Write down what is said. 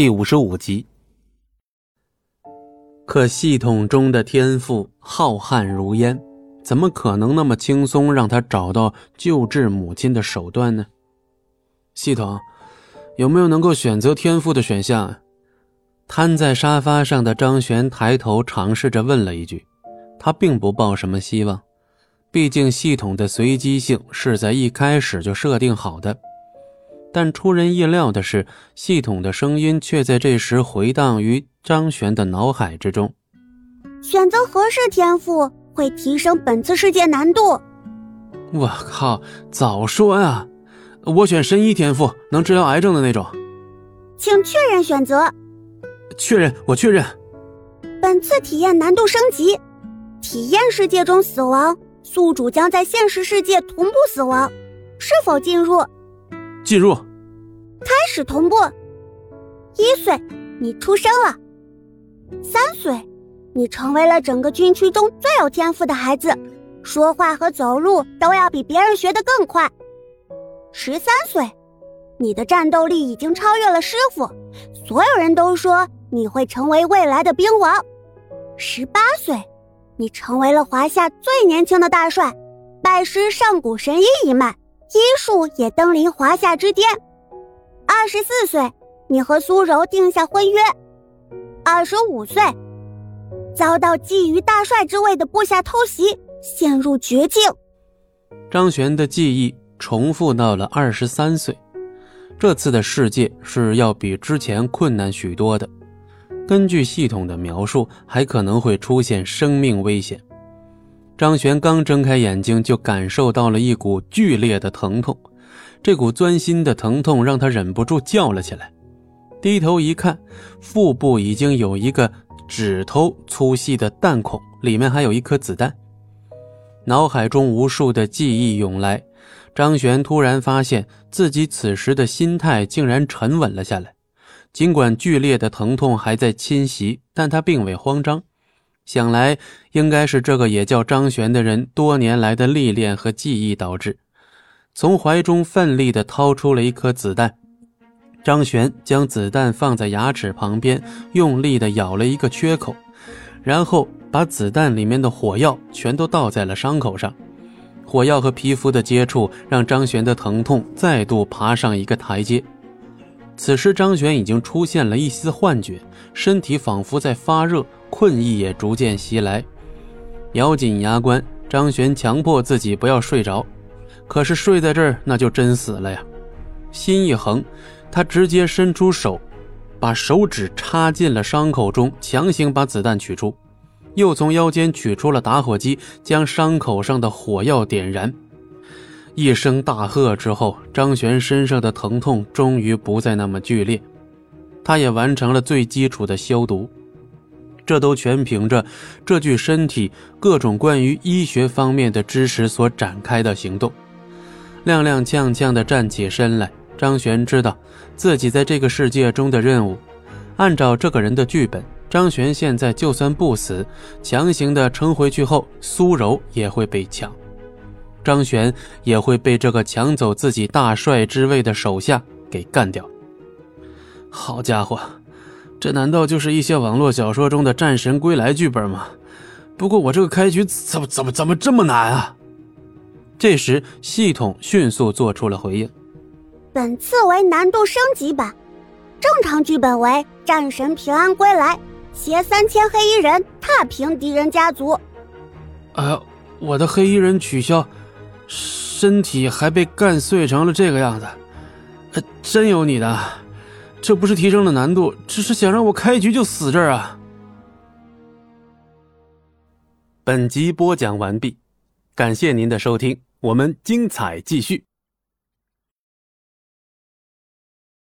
第五十五集。可系统中的天赋浩瀚如烟，怎么可能那么轻松让他找到救治母亲的手段呢？系统，有没有能够选择天赋的选项啊？瘫在沙发上的张璇抬头尝试着问了一句。他并不抱什么希望，毕竟系统的随机性是在一开始就设定好的。但出人意料的是，系统的声音却在这时回荡于张璇的脑海之中。选择合适天赋会提升本次世界难度。我靠！早说呀！我选神医天赋，能治疗癌症的那种。请确认选择。确认，我确认。本次体验难度升级，体验世界中死亡，宿主将在现实世界同步死亡。是否进入？进入，开始同步。一岁，你出生了。三岁，你成为了整个军区中最有天赋的孩子，说话和走路都要比别人学得更快。十三岁，你的战斗力已经超越了师傅，所有人都说你会成为未来的兵王。十八岁，你成为了华夏最年轻的大帅，拜师上古神医一脉。医术也登临华夏之巅。二十四岁，你和苏柔定下婚约。二十五岁，遭到觊觎大帅之位的部下偷袭，陷入绝境。张璇的记忆重复到了二十三岁，这次的世界是要比之前困难许多的。根据系统的描述，还可能会出现生命危险。张璇刚睁开眼睛，就感受到了一股剧烈的疼痛，这股钻心的疼痛让他忍不住叫了起来。低头一看，腹部已经有一个指头粗细的弹孔，里面还有一颗子弹。脑海中无数的记忆涌来，张璇突然发现自己此时的心态竟然沉稳了下来。尽管剧烈的疼痛还在侵袭，但他并未慌张。想来应该是这个也叫张璇的人多年来的历练和记忆导致。从怀中奋力地掏出了一颗子弹，张璇将子弹放在牙齿旁边，用力地咬了一个缺口，然后把子弹里面的火药全都倒在了伤口上。火药和皮肤的接触让张璇的疼痛再度爬上一个台阶。此时张璇已经出现了一丝幻觉，身体仿佛在发热。困意也逐渐袭来，咬紧牙关，张璇强迫自己不要睡着。可是睡在这儿，那就真死了呀！心一横，他直接伸出手，把手指插进了伤口中，强行把子弹取出，又从腰间取出了打火机，将伤口上的火药点燃。一声大喝之后，张璇身上的疼痛终于不再那么剧烈，他也完成了最基础的消毒。这都全凭着这具身体各种关于医学方面的知识所展开的行动。踉踉跄跄地站起身来，张璇知道自己在这个世界中的任务。按照这个人的剧本，张璇现在就算不死，强行的撑回去后，苏柔也会被抢，张璇也会被这个抢走自己大帅之位的手下给干掉。好家伙！这难道就是一些网络小说中的战神归来剧本吗？不过我这个开局怎么怎么怎么这么难啊？这时系统迅速做出了回应：本次为难度升级版，正常剧本为战神平安归来，携三千黑衣人踏平敌人家族。哎，我的黑衣人取消，身体还被干碎成了这个样子，真有你的！这不是提升了难度，只是想让我开局就死这儿啊！本集播讲完毕，感谢您的收听，我们精彩继续。